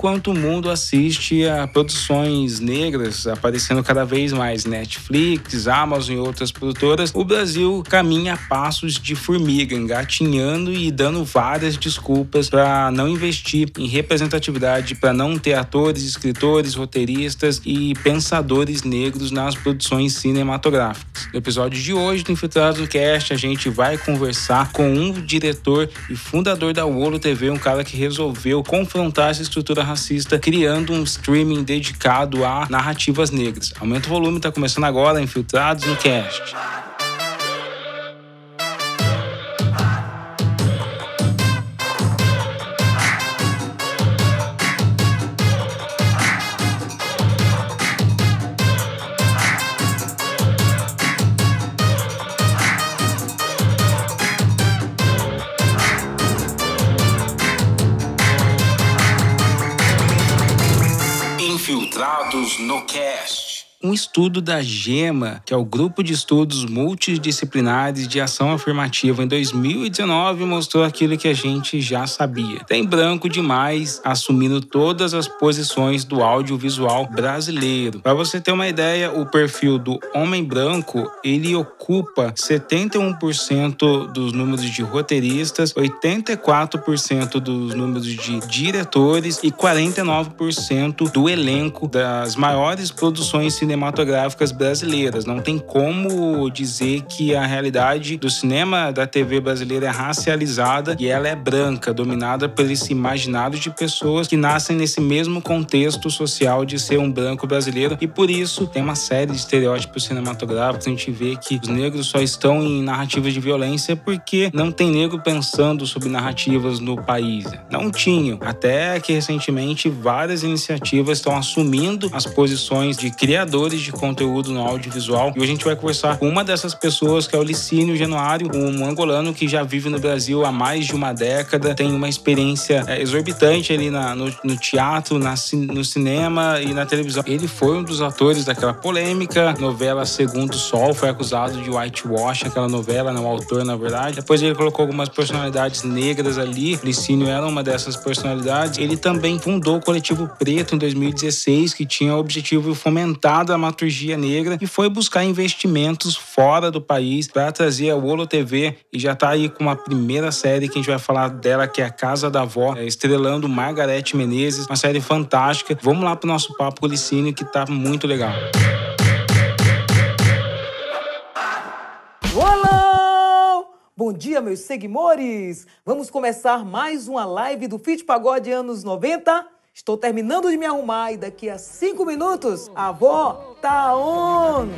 enquanto o mundo assiste a produções negras aparecendo cada vez mais Netflix, Amazon e outras produtoras, o Brasil caminha a passos de formiga, engatinhando e dando várias desculpas para não investir em representatividade, para não ter atores, escritores, roteiristas e pensadores negros nas produções cinematográficas. No episódio de hoje do Infiltrados no Cast, a gente vai conversar com um diretor e fundador da Wolo TV, um cara que resolveu confrontar essa estrutura racista, criando um streaming dedicado a narrativas negras. Aumenta o volume, tá começando agora, Infiltrados no Cast. Infiltrados no Cast um estudo da GEMA, que é o Grupo de Estudos Multidisciplinares de Ação Afirmativa, em 2019 mostrou aquilo que a gente já sabia. Tem branco demais assumindo todas as posições do audiovisual brasileiro. Para você ter uma ideia, o perfil do homem branco, ele ocupa 71% dos números de roteiristas, 84% dos números de diretores e 49% do elenco das maiores produções cinematográficas cinematográficas brasileiras. Não tem como dizer que a realidade do cinema da TV brasileira é racializada e ela é branca, dominada por esse imaginário de pessoas que nascem nesse mesmo contexto social de ser um branco brasileiro e por isso tem uma série de estereótipos cinematográficos. A gente vê que os negros só estão em narrativas de violência porque não tem negro pensando sobre narrativas no país. Não tinham. Até que recentemente várias iniciativas estão assumindo as posições de criadores criadores de conteúdo no audiovisual. E hoje a gente vai conversar com uma dessas pessoas, que é o Licínio Januário, um angolano que já vive no Brasil há mais de uma década, tem uma experiência é, exorbitante ali na, no, no, teatro, na, no cinema e na televisão. Ele foi um dos atores daquela polêmica novela Segundo Sol, foi acusado de whitewash, aquela novela, não, o autor, na verdade. Depois ele colocou algumas personalidades negras ali, Licínio era uma dessas personalidades. Ele também fundou o Coletivo Preto em 2016, que tinha o objetivo de fomentar dramaturgia negra e foi buscar investimentos fora do país para trazer a Wolo TV e já está aí com uma primeira série que a gente vai falar dela, que é a Casa da Avó, é, estrelando Margarete Menezes, uma série fantástica. Vamos lá pro nosso papo Licínio que tá muito legal. Olá! Bom dia, meus seguidores! Vamos começar mais uma live do Fit Pagode anos 90 Estou terminando de me arrumar e daqui a cinco minutos a avó tá on.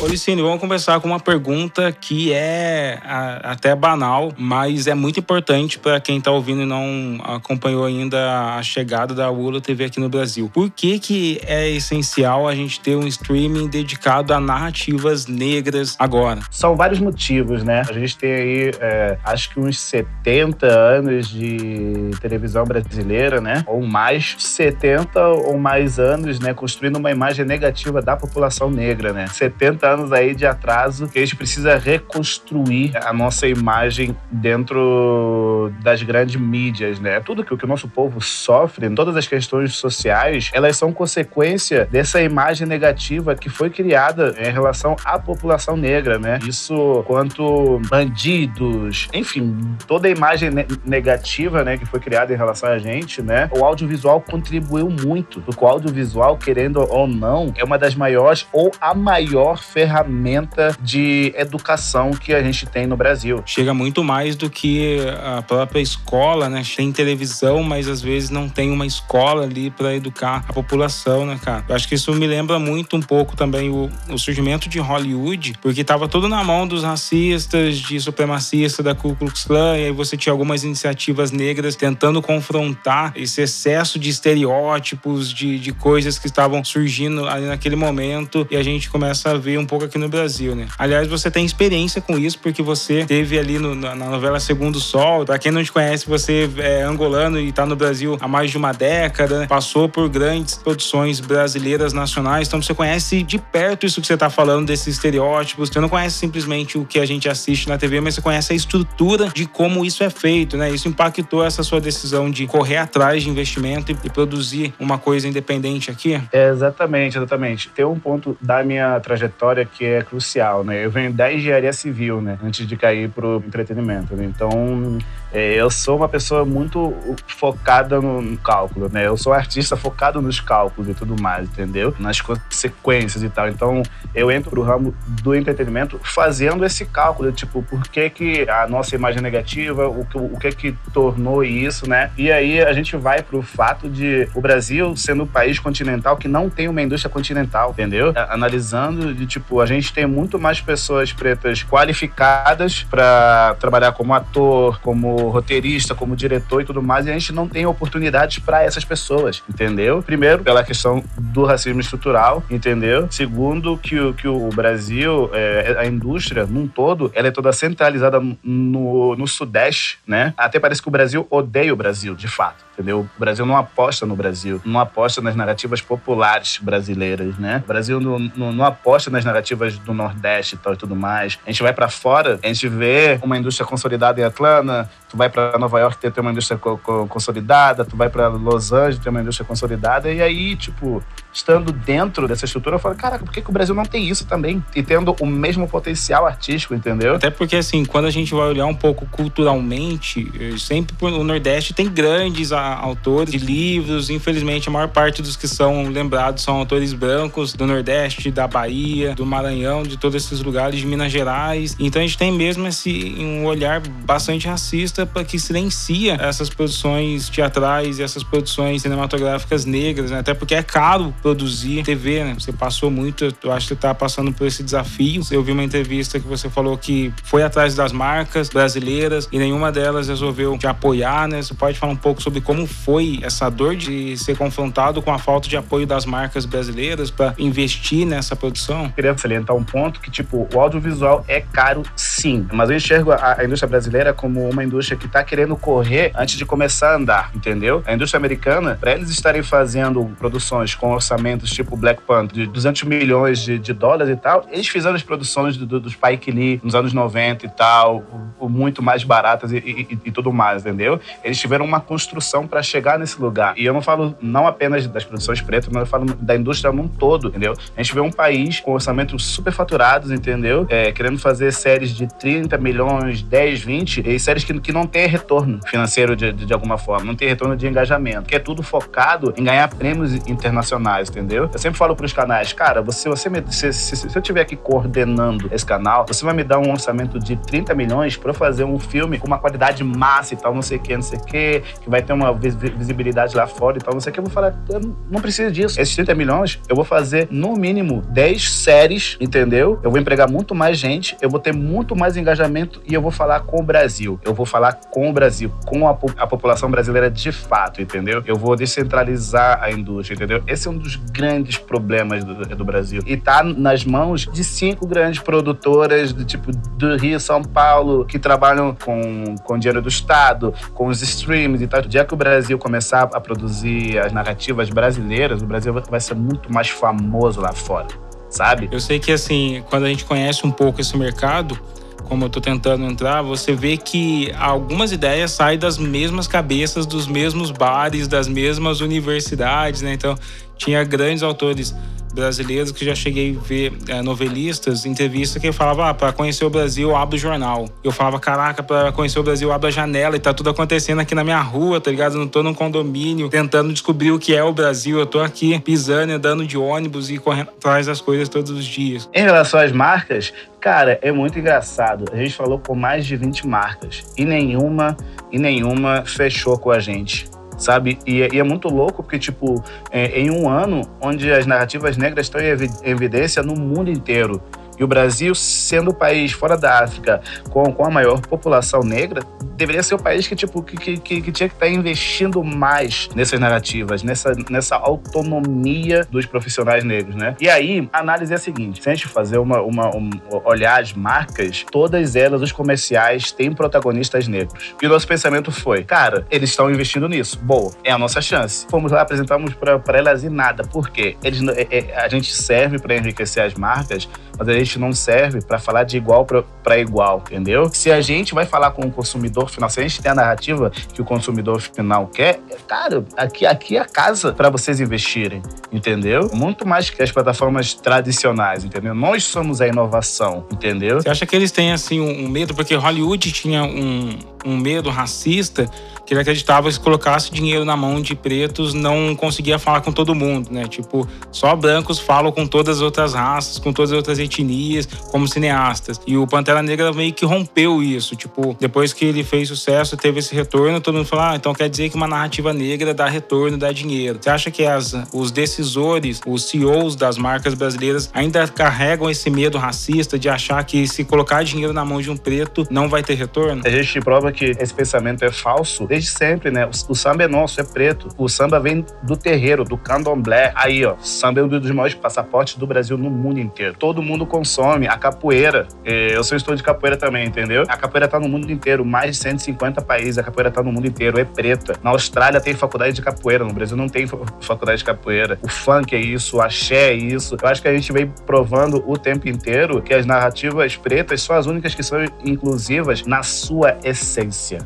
Ô Licine, vamos conversar com uma pergunta que é a, até banal, mas é muito importante para quem está ouvindo e não acompanhou ainda a chegada da Ula TV aqui no Brasil. Por que, que é essencial a gente ter um streaming dedicado a narrativas negras agora? São vários motivos, né? A gente tem aí, é, acho que uns 70 anos de televisão brasileira, né? Ou mais, 70 ou mais anos, né? Construindo uma imagem negativa da população negra, né? 70 anos aí de atraso que a gente precisa reconstruir a nossa imagem dentro das grandes mídias, né? Tudo que, que o nosso povo sofre, todas as questões sociais, elas são consequência dessa imagem negativa que foi criada em relação à população negra, né? Isso quanto bandidos, enfim, toda a imagem ne negativa, né, que foi criada em relação a gente, né? O audiovisual contribuiu muito, porque o audiovisual, querendo ou não, é uma das maiores ou a maior ferramenta de educação que a gente tem no Brasil. Chega muito mais do que a própria escola, né? Tem televisão, mas às vezes não tem uma escola ali para educar a população, né, cara? Eu acho que isso me lembra muito um pouco também o, o surgimento de Hollywood, porque tava tudo na mão dos racistas, de supremacistas da Ku Klux Klan, e aí você tinha algumas iniciativas negras tentando confrontar esse excesso de estereótipos, de, de coisas que estavam surgindo ali naquele momento, e a gente começa a ver um pouco aqui no Brasil, né? Aliás, você tem experiência com isso porque você teve ali no, na, novela Segundo Sol. Pra quem não te conhece, você é angolano e tá no Brasil há mais de uma década, passou por grandes produções brasileiras nacionais, então você conhece de perto isso que você tá falando desses estereótipos. Você não conhece simplesmente o que a gente assiste na TV, mas você conhece a estrutura de como isso é feito, né? Isso impactou essa sua decisão de correr atrás de investimento e, e produzir uma coisa independente aqui? É, exatamente, exatamente. Tem um ponto da minha trajetória que é crucial, né? Eu venho da engenharia civil, né? Antes de cair pro entretenimento, né? Então, é, eu sou uma pessoa muito focada no cálculo, né? Eu sou artista focado nos cálculos e tudo mais, entendeu? Nas consequências e tal. Então, eu entro pro ramo do entretenimento fazendo esse cálculo, tipo, por que que a nossa imagem é negativa, o que, o que que tornou isso, né? E aí a gente vai pro fato de o Brasil sendo um país continental que não tem uma indústria continental, entendeu? Analisando de, tipo, a gente tem muito mais pessoas pretas qualificadas para trabalhar como ator, como roteirista, como diretor e tudo mais, e a gente não tem oportunidades para essas pessoas, entendeu? Primeiro, pela questão do racismo estrutural, entendeu? Segundo, que, o, que o Brasil, é, a indústria num todo, ela é toda centralizada no, no Sudeste, né? Até parece que o Brasil odeia o Brasil, de fato entendeu? O Brasil não aposta no Brasil, não aposta nas narrativas populares brasileiras, né? O Brasil não, não, não aposta nas narrativas do Nordeste e tal e tudo mais. A gente vai para fora, a gente vê uma indústria consolidada em Atlanta, tu vai para Nova York ter uma indústria co co consolidada, tu vai para Los Angeles ter uma indústria consolidada, e aí, tipo, estando dentro dessa estrutura, eu falo, caraca, por que, que o Brasil não tem isso também? E tendo o mesmo potencial artístico, entendeu? Até porque, assim, quando a gente vai olhar um pouco culturalmente, sempre o Nordeste tem grandes autores de livros, infelizmente a maior parte dos que são lembrados são autores brancos do Nordeste, da Bahia, do Maranhão, de todos esses lugares, de Minas Gerais. Então a gente tem mesmo esse um olhar bastante racista para que silencia essas produções teatrais e essas produções cinematográficas negras, né? Até porque é caro produzir TV, né? Você passou muito, eu acho que você tá passando por esse desafio. Eu vi uma entrevista que você falou que foi atrás das marcas brasileiras e nenhuma delas resolveu te apoiar, né? Você pode falar um pouco sobre como foi essa dor de ser confrontado com a falta de apoio das marcas brasileiras para investir nessa produção? Eu queria salientar um ponto que, tipo, o audiovisual é caro sim, mas eu enxergo a indústria brasileira como uma indústria que está querendo correr antes de começar a andar, entendeu? A indústria americana, para eles estarem fazendo produções com orçamentos tipo Black Panther de 200 milhões de, de dólares e tal, eles fizeram as produções do, do, Spike Lee nos anos 90 e tal, muito mais baratas e, e, e tudo mais, entendeu? Eles tiveram uma construção para chegar nesse lugar. E eu não falo não apenas das produções pretas, mas eu falo da indústria num todo, entendeu? A gente vê um país com orçamentos super faturados, entendeu? É, querendo fazer séries de 30 milhões, 10, 20, e séries que, que não tem retorno financeiro de, de, de alguma forma, não tem retorno de engajamento, que é tudo focado em ganhar prêmios internacionais, entendeu? Eu sempre falo pros canais, cara, você, você me, se, se, se eu estiver aqui coordenando esse canal, você vai me dar um orçamento de 30 milhões para fazer um filme com uma qualidade massa e tal, não sei o que, não sei o que, que vai ter uma visibilidade lá fora e tal, não sei o que. Eu vou falar, eu não preciso disso. Esses 30 milhões, eu vou fazer no mínimo 10 séries, entendeu? Eu vou empregar muito mais gente, eu vou ter muito mais engajamento e eu vou falar com o Brasil. Eu vou falar com o Brasil, com a, a população brasileira de fato, entendeu? Eu vou descentralizar a indústria, entendeu? Esse é um dos grandes problemas do, do Brasil. E tá nas mãos de cinco grandes produtoras do tipo do Rio, São Paulo, que trabalham com, com dinheiro do Estado, com os streams e tal. O dia que o Brasil começar a produzir as narrativas brasileiras, o Brasil vai ser muito mais famoso lá fora, sabe? Eu sei que, assim, quando a gente conhece um pouco esse mercado, como eu tô tentando entrar, você vê que algumas ideias saem das mesmas cabeças, dos mesmos bares, das mesmas universidades, né? Então, tinha grandes autores brasileiros que já cheguei a ver é, novelistas, entrevistas que falava, ah, para conhecer o Brasil, abre o jornal. Eu falava, caraca, para conhecer o Brasil, abre a janela e tá tudo acontecendo aqui na minha rua, tá ligado? Eu não tô num condomínio tentando descobrir o que é o Brasil. Eu tô aqui pisando, andando de ônibus e correndo atrás das coisas todos os dias. Em relação às marcas, cara, é muito engraçado. A gente falou com mais de 20 marcas e nenhuma, e nenhuma fechou com a gente sabe? E, é, e, é muito louco porque, tipo, é, em um ano onde as narrativas negras estão em evidência no mundo inteiro, e o Brasil, sendo o país fora da África com, com a maior população negra, deveria ser o país que, tipo, que, que, que tinha que estar tá investindo mais nessas narrativas, nessa, nessa autonomia dos profissionais negros, né? E aí, a análise é a seguinte: se a gente fazer uma, uma um, olhar as marcas, todas elas, os comerciais, têm protagonistas negros. E o nosso pensamento foi, cara, eles estão investindo nisso. Boa, é a nossa chance. Fomos lá, apresentamos para elas e nada. Por quê? Eles, é, é, a gente serve para enriquecer as marcas, mas a gente não serve para falar de igual para igual, entendeu? Se a gente vai falar com o consumidor final, se a gente tem a narrativa que o consumidor final quer, cara, aqui, aqui é a casa para vocês investirem, entendeu? Muito mais que as plataformas tradicionais, entendeu? Nós somos a inovação, entendeu? Você acha que eles têm, assim, um medo? Porque Hollywood tinha um, um medo racista que ele acreditava que se colocasse dinheiro na mão de pretos não conseguia falar com todo mundo, né? Tipo, só brancos falam com todas as outras raças, com todas as outras etnias, como cineastas. E o Pantera Negra meio que rompeu isso. Tipo, depois que ele fez sucesso, teve esse retorno, todo mundo falou: ah, então quer dizer que uma narrativa negra dá retorno, dá dinheiro. Você acha que as, os decisores, os CEOs das marcas brasileiras ainda carregam esse medo racista de achar que se colocar dinheiro na mão de um preto não vai ter retorno? A gente prova que esse pensamento é falso desde sempre, né? O, o, samba é nosso, é preto. O samba vem do terreiro, do candomblé. Aí, ó, samba é um dos maiores passaportes do Brasil no mundo inteiro. Todo mundo consome. A capoeira, é, eu sou estudo de capoeira também, entendeu? A capoeira tá no mundo inteiro, mais de 150 países, a capoeira tá no mundo inteiro, é preta. Na Austrália tem faculdade de capoeira, no Brasil não tem faculdade de capoeira. O funk é isso, o axé é isso. Eu acho que a gente vem provando o tempo inteiro que as narrativas pretas são as únicas que são inclusivas na sua essência.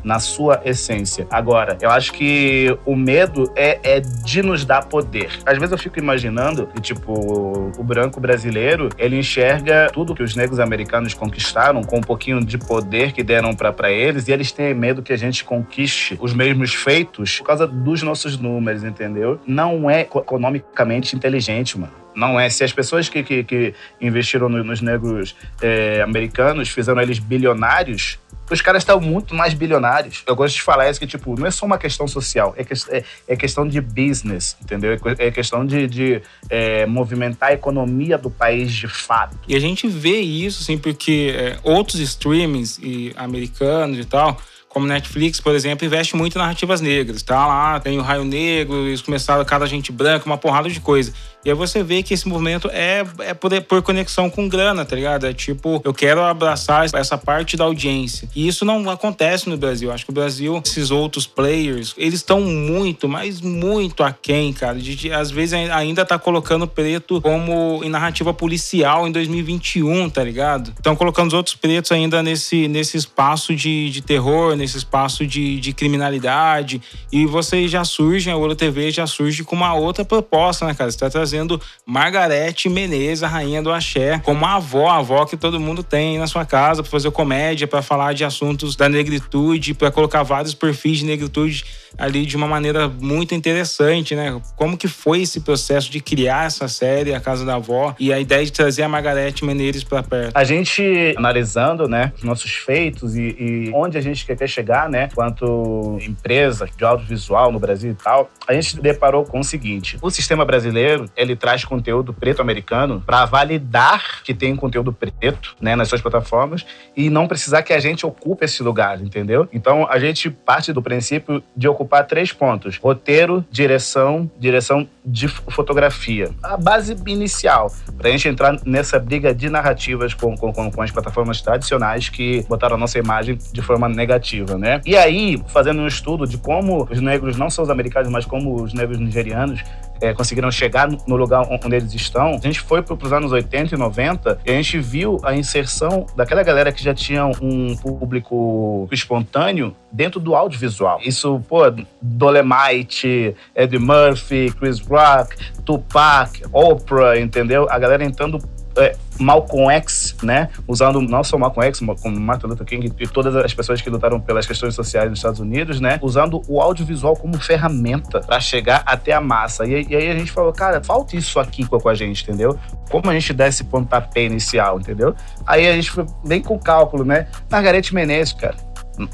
Na sua essência. Agora, eu acho que o medo é, é de nos dar poder. Às vezes eu fico imaginando que, tipo, o branco brasileiro, ele enxerga tudo que os negros americanos conquistaram com um pouquinho de poder que deram para eles e eles têm medo que a gente conquiste os mesmos feitos por causa dos nossos números, entendeu? Não é economicamente inteligente, mano. Não é. Se as pessoas que, que, que investiram nos negros é, americanos fizeram eles bilionários, os caras estão muito mais bilionários. Eu gosto de falar isso que, tipo, não é só uma questão social, é, que, é, é questão de business, entendeu? É, é questão de, de é, movimentar a economia do país de fato. E a gente vê isso, assim, porque é, outros streamings e americanos e tal como Netflix, por exemplo, investe muito em narrativas negras. Tá lá, tem o Raio Negro, eles começaram cada gente branca, uma porrada de coisa. E aí você vê que esse movimento é, é por, por conexão com grana, tá ligado? É tipo, eu quero abraçar essa parte da audiência. E isso não acontece no Brasil. Acho que o Brasil, esses outros players, eles estão muito, mas muito aquém, cara. De, de, às vezes ainda tá colocando preto como em narrativa policial em 2021, tá ligado? Estão colocando os outros pretos ainda nesse, nesse espaço de, de terror, nesse espaço de, de criminalidade. E você já surge, a Ouro TV já surge com uma outra proposta, né, cara? Você tá trazendo Margarete Menezes, a rainha do axé, como a avó, a avó que todo mundo tem na sua casa para fazer comédia, para falar de assuntos da negritude, para colocar vários perfis de negritude ali de uma maneira muito interessante, né? Como que foi esse processo de criar essa série, A Casa da Avó, e a ideia de trazer a Margarete Menezes para perto? A gente, analisando, né, os nossos feitos e, e onde a gente quer chegar, né, quanto empresa de audiovisual no Brasil e tal, a gente deparou com o seguinte: o sistema brasileiro ele traz conteúdo preto americano para validar que tem conteúdo preto, né, nas suas plataformas e não precisar que a gente ocupe esse lugar, entendeu? Então a gente parte do princípio de ocupar três pontos: roteiro, direção, direção de fotografia. A base inicial para a gente entrar nessa briga de narrativas com, com, com as plataformas tradicionais que botaram a nossa imagem de forma negativa, né? E aí, fazendo um estudo de como os negros, não só os americanos, mas como os negros nigerianos, é, conseguiram chegar no lugar onde eles estão, a gente foi para os anos 80 e 90 e a gente viu a inserção daquela galera que já tinha um público espontâneo dentro do audiovisual. Isso, pô, Dolemite, Eddie Murphy, Chris Rock, Tupac, Oprah, entendeu? A galera entrando é, Malcolm X, né? Usando não só Malcolm X, como Martin Luther King e todas as pessoas que lutaram pelas questões sociais nos Estados Unidos, né? Usando o audiovisual como ferramenta para chegar até a massa. E, e, aí a gente falou, cara, falta isso aqui com a gente, entendeu? Como a gente dá esse pontapé inicial, entendeu? Aí a gente foi bem com cálculo, né? Margarete Menezes, cara.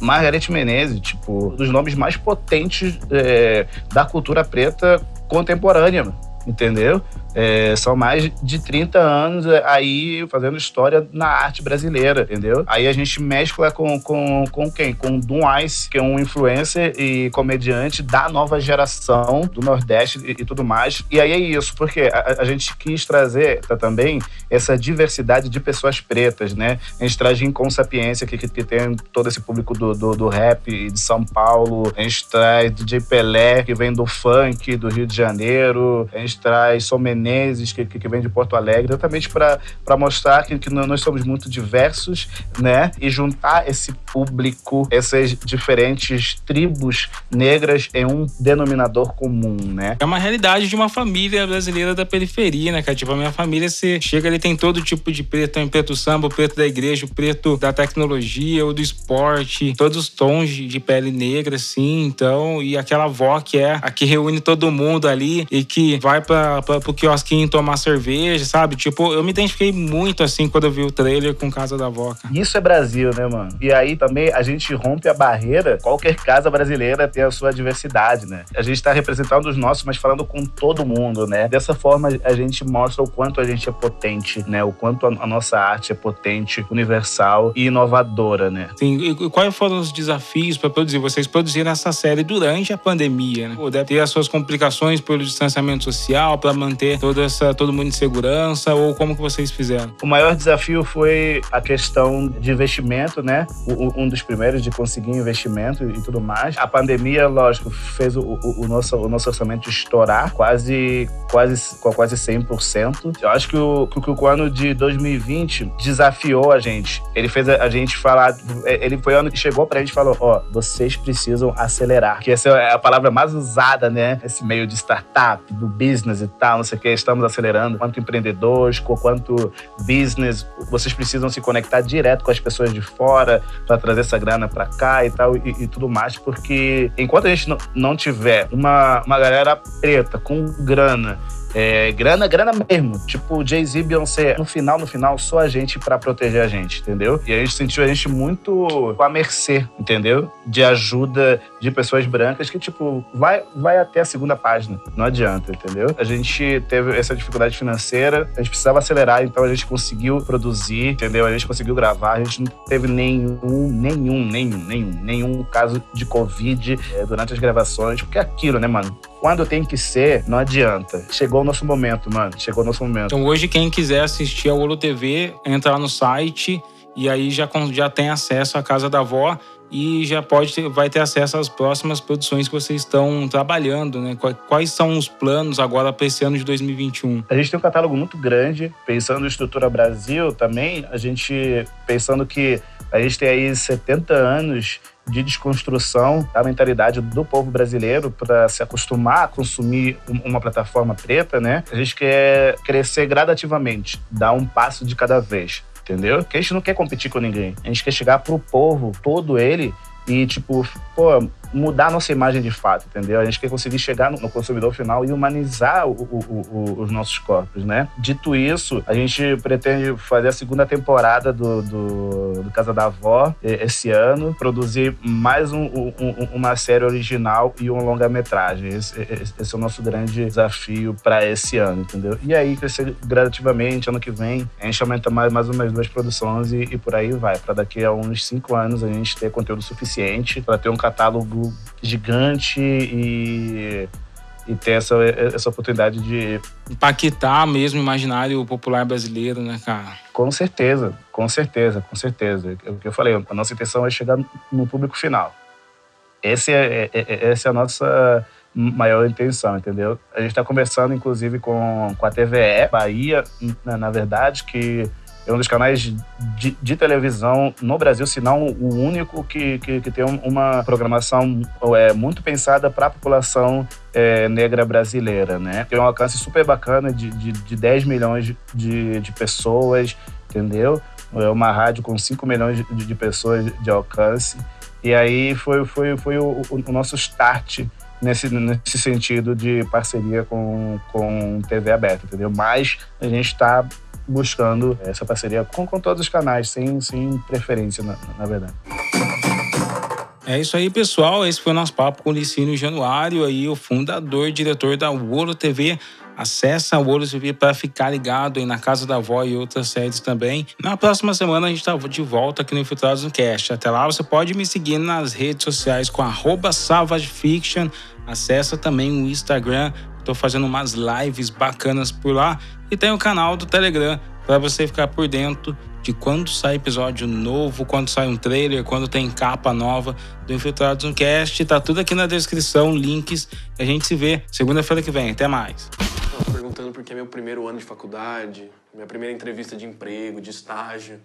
Margarete Menezes, tipo, um dos nomes mais potentes é, da cultura preta contemporânea, entendeu? É, são mais de 30 anos aí fazendo história na arte brasileira, entendeu? Aí a gente mescla com, com, com quem? Com Dum Ice, que é um influencer e comediante da nova geração do Nordeste e, e tudo mais. E aí é isso, porque a, a gente quis trazer tá, também essa diversidade de pessoas pretas, né? A gente traz Rincon Sapiência, que, que, que tem todo esse público do, do, do rap de São Paulo. A gente traz DJ Pelé, que vem do funk do Rio de Janeiro. A gente traz Som Menezes, que, que vem de Porto Alegre, exatamente para mostrar que, que nós somos muito diversos, né? E juntar esse público, essas diferentes tribos negras em um denominador comum, né? É uma realidade de uma família brasileira da periferia, né, cara? Tipo, a minha família, você chega ali, tem todo tipo de preto, tem preto samba, o preto da igreja, o preto da tecnologia, o do esporte, todos os tons de pele negra, assim, então, e aquela avó que é a que reúne todo mundo ali e que vai pra, pra, pro quiosquinho tomar cerveja, sabe? Tipo, eu me identifiquei muito, assim, quando eu vi o trailer com Casa da Avó. Isso é Brasil, né, mano? E aí também a gente rompe a barreira, qualquer casa brasileira tem a sua diversidade, né? A gente tá representando os nossos, mas falando com todo mundo, né? Dessa forma, a gente mostra o quanto a gente é potente, né? O quanto a nossa arte é potente, universal e inovadora, né? Sim, e quais foram os desafios para produzir? Vocês produziram essa série durante a pandemia, né? Deve ter as suas complicações pelo distanciamento social, para manter toda essa, todo mundo em segurança, ou como que vocês fizeram? O maior desafio foi a questão de investimento, né? um dos primeiros de conseguir investimento e tudo mais. A pandemia, lógico, fez o, o, o nosso, o nosso orçamento estourar quase, quase, quase 100%. Eu acho que o, que o ano de 2020 desafiou a gente. Ele fez a, a gente falar, é, ele foi o ano que chegou pra gente e falou, ó, oh, vocês precisam acelerar. Que essa é a palavra mais usada, né? Esse meio de startup, do business e tal, não sei o que, estamos acelerando. Quanto empreendedores, quanto business, vocês precisam se conectar direto com as pessoas de fora para trazer essa grana para cá e tal e, e, tudo mais, porque enquanto a gente não tiver uma, uma galera preta com grana é, grana, grana mesmo. Tipo, Jay-Z e Beyoncé, no final, no final, só a gente para proteger a gente, entendeu? E a gente sentiu a gente muito à mercê, entendeu? De ajuda de pessoas brancas que, tipo, vai, vai até a segunda página. Não adianta, entendeu? A gente teve essa dificuldade financeira, a gente precisava acelerar, então a gente conseguiu produzir, entendeu? A gente conseguiu gravar, a gente não teve nenhum, nenhum, nenhum, nenhum, nenhum caso de Covid é, durante as gravações, porque é aquilo, né, mano? Quando tem que ser, não adianta. Chegou o nosso momento, mano. Chegou o nosso momento. Então hoje, quem quiser assistir ao Olo TV, entra lá no site e aí já, já tem acesso à Casa da Avó e já pode ter, vai ter acesso às próximas produções que vocês estão trabalhando, né? Quais são os planos agora para esse ano de 2021? A gente tem um catálogo muito grande, pensando em estrutura Brasil também, a gente pensando que a gente tem aí 70 anos de desconstrução da mentalidade do povo brasileiro para se acostumar a consumir uma plataforma preta, né? A gente quer crescer gradativamente, dar um passo de cada vez, entendeu? Porque a gente não quer competir com ninguém. A gente quer chegar pro povo, todo ele, e, tipo, pô, mudar nossa imagem de fato, entendeu? A gente quer conseguir chegar no, consumidor final e humanizar o, o, o, os nossos corpos, né? Dito isso, a gente pretende fazer a segunda temporada do, do, do Casa da Avó esse ano, produzir mais um, um, uma série original e um longa-metragem. Esse, esse, é o nosso grande desafio para esse ano, entendeu? E aí, crescer gradativamente, ano que vem, a gente aumenta mais, mais umas duas produções e, e por aí vai, para daqui a uns cinco anos a gente ter conteúdo suficiente para ter um catálogo gigante e, e ter essa, essa oportunidade de. Impactar mesmo o imaginário popular brasileiro, né, cara? Com certeza, com certeza, com certeza. É o que eu falei, a nossa intenção é chegar no público final. Esse é, é, é essa é a nossa maior intenção, entendeu? A gente está conversando, inclusive, com, com a TVE Bahia, na, na verdade, que é um dos canais de, de, televisão no Brasil, se não o único que, que, que tem uma programação é, muito pensada para a população é, negra brasileira, né? Tem um alcance super bacana de, de, de 10 milhões de, de pessoas, entendeu? É uma rádio com 5 milhões de, de pessoas de alcance. E aí foi, foi, foi o, o nosso start nesse, nesse sentido de parceria com, com TV aberta, entendeu? Mas a gente está buscando essa parceria com, com todos os canais, sem, sem preferência, na, na verdade. É isso aí, pessoal. Esse foi o nosso papo com o Licínio Januário, aí, o fundador e diretor da Wolo TV. Acesse a Wolo TV para ficar ligado aí na Casa da Avó e outras séries também. Na próxima semana a gente está de volta aqui no Infiltrados no Cast. Até lá você pode me seguir nas redes sociais com SavageFiction. Acesse também o Instagram. Estou fazendo umas lives bacanas por lá. E tem o canal do Telegram para você ficar por dentro de quando sai episódio novo, quando sai um trailer, quando tem capa nova do Infiltrados no Cast. Tá tudo aqui na descrição, links. A gente se vê segunda-feira que vem. Até mais. perguntando porque é meu primeiro ano de faculdade, minha primeira entrevista de emprego, de estágio.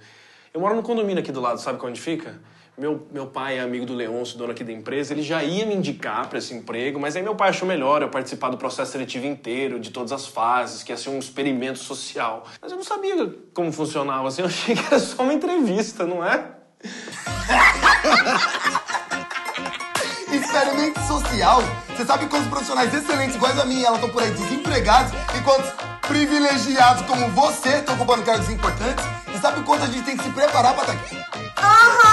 Eu moro no condomínio aqui do lado, sabe onde fica? Meu, meu pai é amigo do Leôncio, dono aqui da empresa, ele já ia me indicar para esse emprego, mas aí meu pai achou melhor eu participar do processo seletivo inteiro, de todas as fases, que ia ser um experimento social. Mas eu não sabia como funcionava, assim, eu achei que era só uma entrevista, não é? Experimento social? Você sabe quantos profissionais excelentes iguais a mim elas estão por aí desempregados e quantos privilegiados como você estão ocupando cargos importantes? E sabe quanto a gente tem que se preparar para estar aqui? Aham!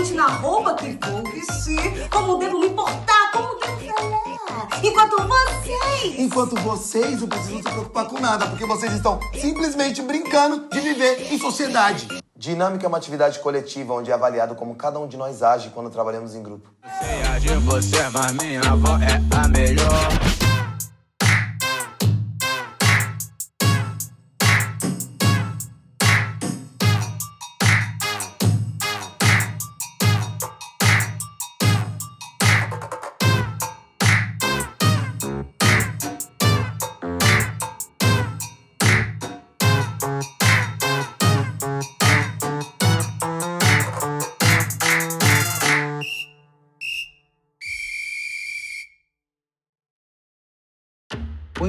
Na roupa que vou vestir, como devo me portar, como devo falar. Enquanto vocês. Enquanto vocês não precisam se preocupar com nada, porque vocês estão simplesmente brincando de viver em sociedade. Dinâmica é uma atividade coletiva onde é avaliado como cada um de nós age quando trabalhamos em grupo. Sei de você, mas minha avó é a melhor.